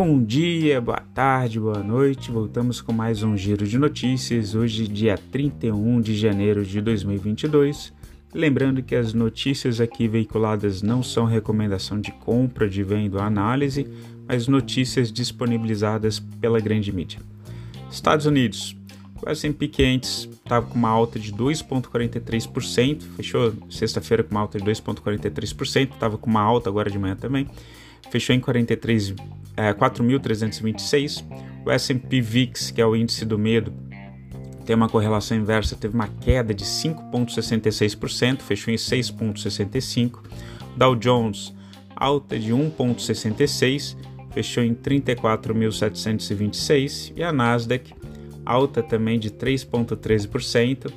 Bom dia, boa tarde, boa noite. Voltamos com mais um giro de notícias. Hoje, dia 31 de janeiro de 2022. Lembrando que as notícias aqui veiculadas não são recomendação de compra, de venda ou análise, mas notícias disponibilizadas pela grande mídia. Estados Unidos. O S&P 500 estava com uma alta de 2,43%, fechou sexta-feira com uma alta de 2,43%, estava com uma alta agora de manhã também, fechou em 43, é, 4.326. O S&P VIX, que é o índice do medo, tem uma correlação inversa, teve uma queda de 5,66%, fechou em 6,65%. Dow Jones, alta de 1,66%, fechou em 34.726. E a Nasdaq, alta também de 3,13%,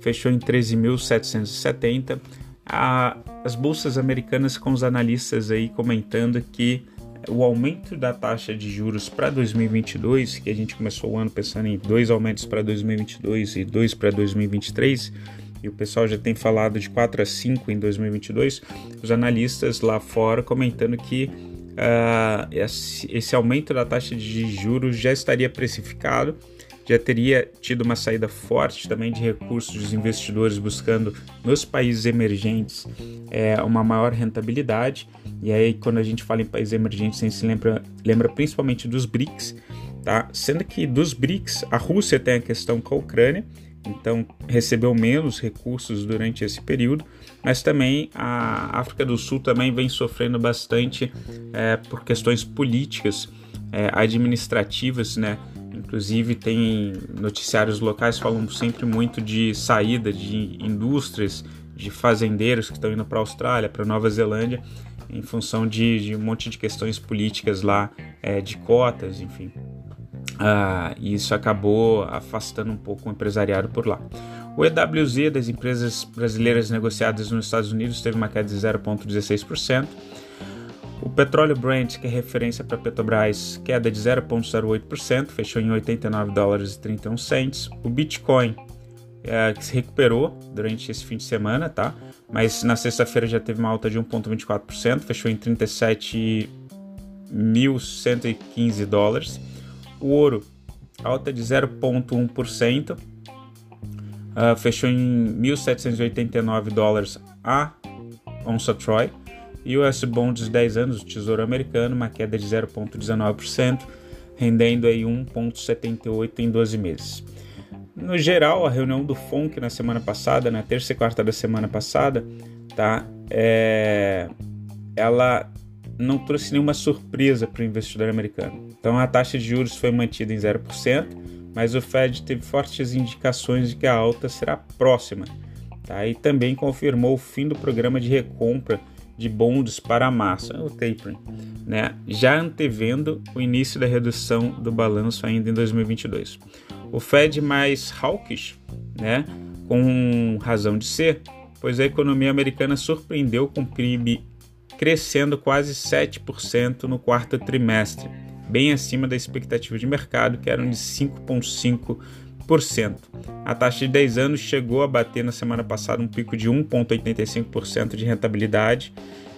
fechou em 13.770. As bolsas americanas com os analistas aí comentando que o aumento da taxa de juros para 2022, que a gente começou o ano pensando em dois aumentos para 2022 e dois para 2023, e o pessoal já tem falado de 4 a 5 em 2022, os analistas lá fora comentando que uh, esse aumento da taxa de juros já estaria precificado já teria tido uma saída forte também de recursos dos investidores buscando nos países emergentes é, uma maior rentabilidade. E aí, quando a gente fala em países emergentes, a gente se lembra, lembra principalmente dos BRICS, tá? Sendo que dos BRICS, a Rússia tem a questão com a Ucrânia, então recebeu menos recursos durante esse período, mas também a África do Sul também vem sofrendo bastante é, por questões políticas, é, administrativas, né? Inclusive tem noticiários locais falam sempre muito de saída de indústrias, de fazendeiros que estão indo para a Austrália, para Nova Zelândia, em função de, de, um monte de questões políticas lá, é, de cotas, enfim. Ah, e isso acabou afastando um pouco o empresariado por lá. O EWZ das empresas brasileiras negociadas nos Estados Unidos teve uma queda de 0,16%. O petróleo Brent, que é referência para Petrobras, queda de 0,08%, fechou em 89 dólares e 31 cents. O Bitcoin, é, que se recuperou durante esse fim de semana, tá? Mas na sexta-feira já teve uma alta de 1,24%, fechou em 37.115 dólares. O ouro, alta de 0,1%, uh, ah, fechou em 1.789 dólares a onça Troy e o S Bonds 10 anos do Tesouro Americano, uma queda de 0,19%, rendendo aí 1,78 em 12 meses. No geral, a reunião do FONC na semana passada, na terça e quarta da semana passada, tá? É... Ela não trouxe nenhuma surpresa para o investidor americano. Então a taxa de juros foi mantida em 0%, mas o Fed teve fortes indicações de que a alta será próxima. Tá? E também confirmou o fim do programa de recompra de bonds para a massa, o tapering, né? já antevendo o início da redução do balanço ainda em 2022. O Fed mais hawkish, né? com razão de ser, pois a economia americana surpreendeu com o PIB crescendo quase 7% no quarto trimestre, bem acima da expectativa de mercado, que eram de 5,5%. A taxa de 10 anos chegou a bater na semana passada um pico de 1,85% de rentabilidade,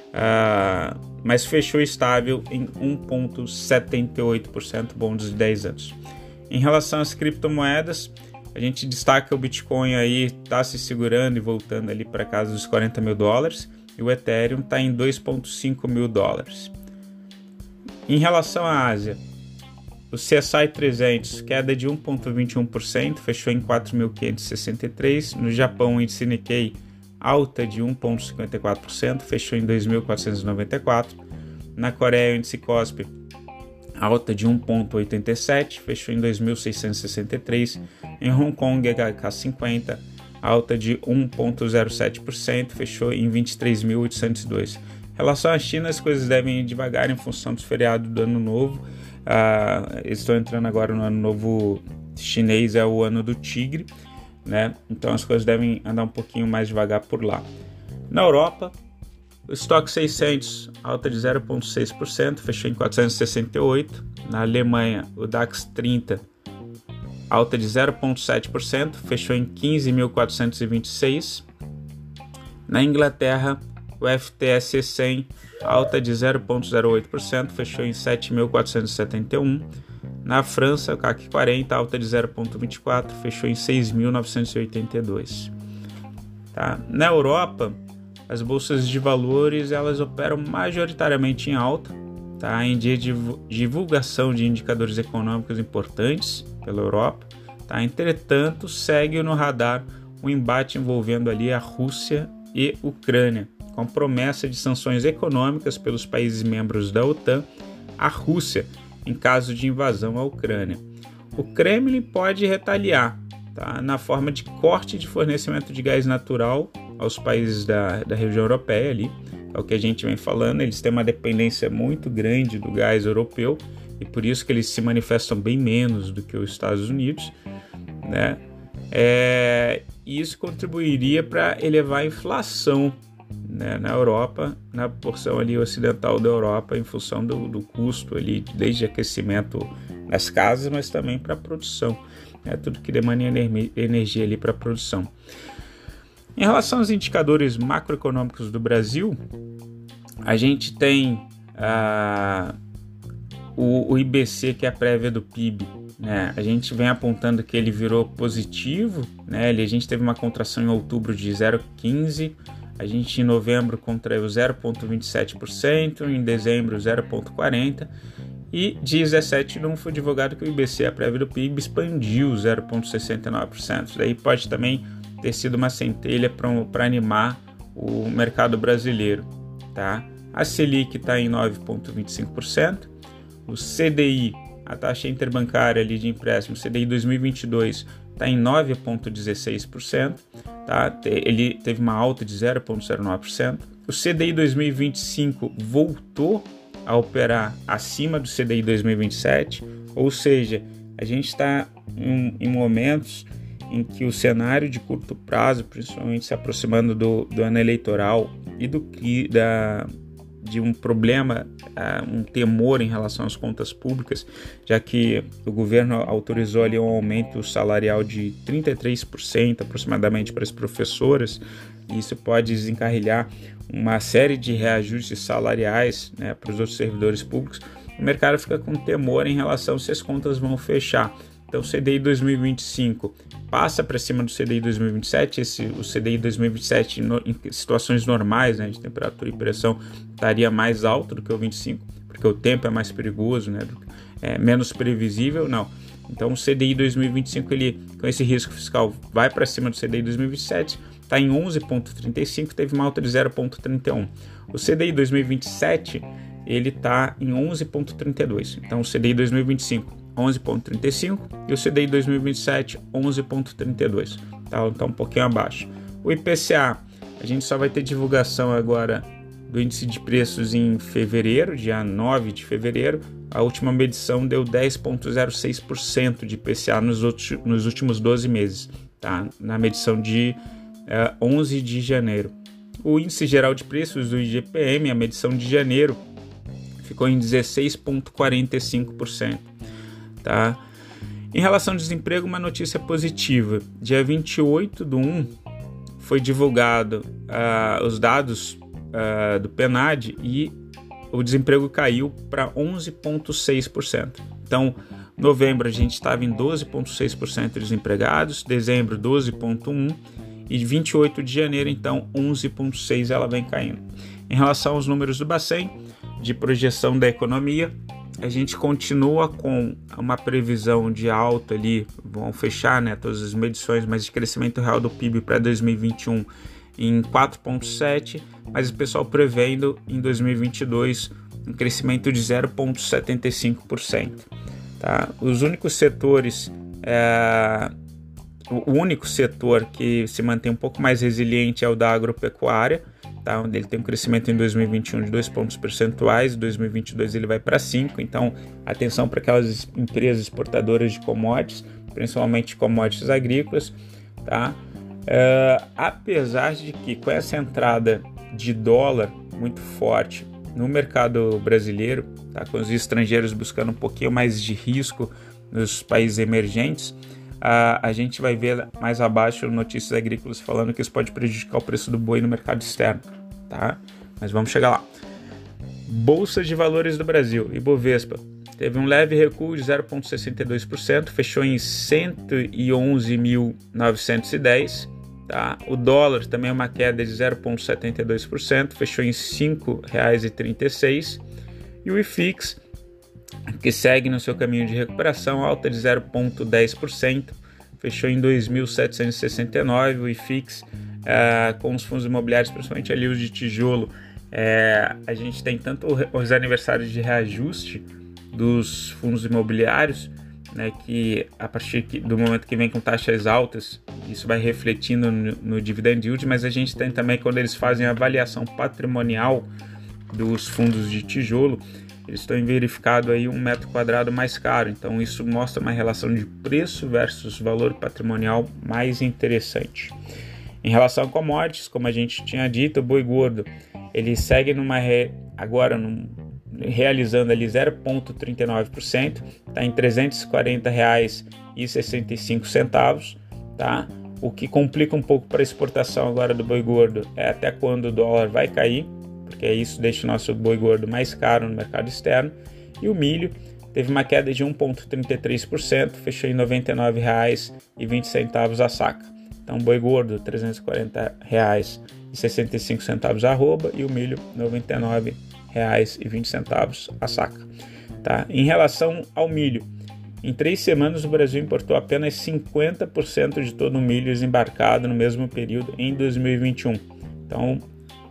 uh, mas fechou estável em 1,78% bonds de 10 anos. Em relação às criptomoedas, a gente destaca o Bitcoin aí está se segurando e voltando ali para casa dos 40 mil dólares e o Ethereum está em 2,5 mil dólares. Em relação à Ásia, o CSI 300, queda de 1,21%, fechou em 4.563. No Japão, o índice Nikkei, alta de 1,54%, fechou em 2.494. Na Coreia, o índice KOSPI, alta de 1,87%, fechou em 2.663. Em Hong Kong, HK50, alta de 1,07%, fechou em 23.802. Em relação à China, as coisas devem ir devagar em função do feriado do Ano Novo Uh, estão entrando agora no ano novo chinês, é o ano do tigre, né? Então as coisas devem andar um pouquinho mais devagar por lá. Na Europa, o estoque 600 alta de 0,6%, fechou em 468. Na Alemanha, o DAX 30 alta de 0,7%, fechou em 15.426. Na Inglaterra, o FTSE 100 alta de 0,08%, fechou em 7.471. Na França, o CAC 40 alta de 0,24, fechou em 6.982. Tá? Na Europa, as bolsas de valores elas operam majoritariamente em alta, tá? em dia de divulgação de indicadores econômicos importantes pela Europa. Tá? Entretanto, segue no radar o um embate envolvendo ali a Rússia e Ucrânia, com promessa de sanções econômicas pelos países membros da OTAN à Rússia em caso de invasão à Ucrânia. O Kremlin pode retaliar tá, na forma de corte de fornecimento de gás natural aos países da, da região europeia ali. É o que a gente vem falando, eles têm uma dependência muito grande do gás europeu e por isso que eles se manifestam bem menos do que os Estados Unidos, né? É, isso contribuiria para elevar a inflação né, na Europa, na porção ali ocidental da Europa, em função do, do custo ali, desde aquecimento nas casas, mas também para a produção, né, tudo que demanda energia ali para a produção. Em relação aos indicadores macroeconômicos do Brasil, a gente tem ah, o, o IBC, que é a prévia do PIB, né? A gente vem apontando que ele virou positivo, né? Ele, a gente teve uma contração em outubro de 0,15%, a gente em novembro contraiu 0,27%, em dezembro 0,40%, e dia 17 não foi divulgado que o IBC, a prévia do PIB, expandiu 0,69%. Daí pode também ter sido uma centelha para animar o mercado brasileiro. Tá? A Selic está em 9,25%, o CDI, a taxa interbancária ali de empréstimo, CDI 2022 está em 9,16%, tá? ele teve uma alta de 0,09%. O CDI 2025 voltou a operar acima do CDI 2027, ou seja, a gente está em, em, momentos em que o cenário de curto prazo, principalmente se aproximando do, do ano eleitoral e do, da, de um problema, uh, um temor em relação às contas públicas, já que o governo autorizou ali um aumento salarial de 33% aproximadamente para as professoras, e isso pode desencarrilhar uma série de reajustes salariais né, para os outros servidores públicos. O mercado fica com temor em relação se as contas vão fechar. Então, o CDI 2025 passa para cima do CDI 2027. Esse, o CDI 2027, no, em situações normais, né, de temperatura e pressão, estaria mais alto do que o 25, porque o tempo é mais perigoso, né, é menos previsível. Não. Então, o CDI 2025, ele, com esse risco fiscal, vai para cima do CDI 2027, está em 11,35, teve uma alta de 0,31. O CDI 2027, ele está em 11,32. Então, o CDI 2025 11,35 e o CDI 2027 11,32, tá? Então um pouquinho abaixo. O IPCA, a gente só vai ter divulgação agora do índice de preços em fevereiro, dia 9 de fevereiro. A última medição deu 10,06% de IPCA nos, outros, nos últimos 12 meses, tá? Na medição de uh, eh, 11 de janeiro. O índice geral de preços do IGPM, a medição de janeiro, ficou em 16,45%. Tá? Em relação ao desemprego, uma notícia positiva. Dia 28 do 1 foi divulgado uh, os dados uh, do PNAD e o desemprego caiu para 11,6%. Então, novembro a gente estava em 12,6% de desempregados, dezembro 12,1% e 28 de janeiro, então 11,6% ela vem caindo. Em relação aos números do Bacen, de projeção da economia, a gente continua com uma previsão de alta ali, vão fechar né, todas as medições, mas de crescimento real do PIB para 2021 em 4,7, mas o pessoal prevendo em 2022 um crescimento de 0,75%. Tá? Os únicos setores, é, o único setor que se mantém um pouco mais resiliente é o da agropecuária, tá? onde ele tem um crescimento em 2021 de 2 pontos percentuais, em 2022 ele vai para 5, então atenção para aquelas empresas exportadoras de commodities, principalmente commodities agrícolas, tá? Uh, apesar de que com essa entrada de dólar muito forte no mercado brasileiro, tá? com os estrangeiros buscando um pouquinho mais de risco nos países emergentes, a, gente vai ver mais abaixo notícias agrícolas falando que isso pode prejudicar o preço do boi no mercado externo tá? mas vamos chegar lá. Bolsa de Valores do Brasil, Ibovespa, teve um leve recuo de 0,62%, fechou em 111.910. Tá? O dólar também é uma queda de 0,72%, fechou em R$ 5,36. E o IFIX, que segue no seu caminho de recuperação, alta de 0,10%, fechou em 2.769. O IFIX, é, com os fundos imobiliários, principalmente ali os de tijolo, é, a gente tem tanto os aniversários de reajuste dos fundos imobiliários, né, que a partir do momento que vem com taxas altas, isso vai refletindo no, no dividend yield, mas a gente tem também quando eles fazem a avaliação patrimonial dos fundos de tijolo, eles estão verificado aí um metro quadrado mais caro. Então isso mostra uma relação de preço versus valor patrimonial mais interessante. Em relação a commodities, como a gente tinha dito, o boi gordo ele segue numa re... agora num... realizando ali 0,39%, está em R$ 340,65, tá? O que complica um pouco para a exportação agora do boi gordo é até quando o dólar vai cair, porque isso deixa o nosso boi gordo mais caro no mercado externo. E o milho teve uma queda de 1,33%, fechou em R$ 99,20 a saca. Então, boi gordo, R$ 340,65 arroba e o milho, R$ 99,20 a saca. Tá? Em relação ao milho, em três semanas o Brasil importou apenas 50% de todo o milho desembarcado no mesmo período em 2021. Então,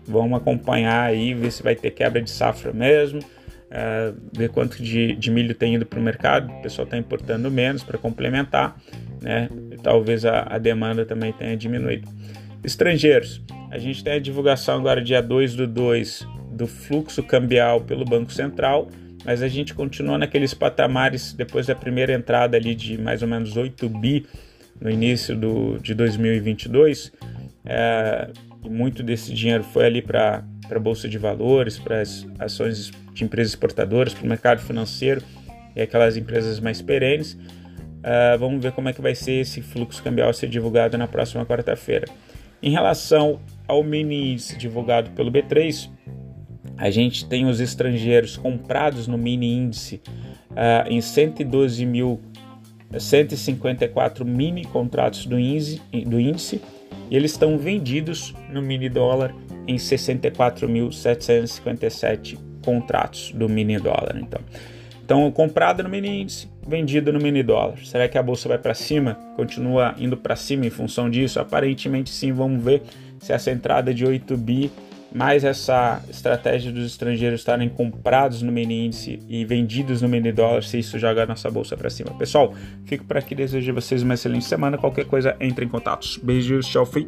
vamos acompanhar aí, ver se vai ter quebra de safra mesmo, é, ver quanto de, de milho tem ido para o mercado, o pessoal está importando menos para complementar né? Talvez a, a demanda também tenha diminuído. Estrangeiros, a gente tem a divulgação agora dia 2 do 2 do fluxo cambial pelo Banco Central, mas a gente continua naqueles patamares depois da primeira entrada ali de mais ou menos 8 bi no início do, de 2022. É, muito desse dinheiro foi ali para a Bolsa de Valores, para as ações de empresas exportadoras, para o mercado financeiro e aquelas empresas mais perenes. Uh, vamos ver como é que vai ser esse fluxo cambial ser divulgado na próxima quarta-feira. Em relação ao mini índice divulgado pelo B3, a gente tem os estrangeiros comprados no mini índice uh, em 112 mil 154 mini contratos do índice, do índice e eles estão vendidos no mini dólar em 64.757 contratos do mini dólar. Então, então, comprado no mini índice, vendido no mini dólar. Será que a bolsa vai para cima? Continua indo para cima em função disso? Aparentemente sim, vamos ver se essa entrada de 8 bi mais essa estratégia dos estrangeiros estarem comprados no mini índice e vendidos no mini dólar, se isso joga a nossa bolsa para cima. Pessoal, fico por aqui, desejo a vocês uma excelente semana. Qualquer coisa, entre em contato. Beijos, tchau, fui.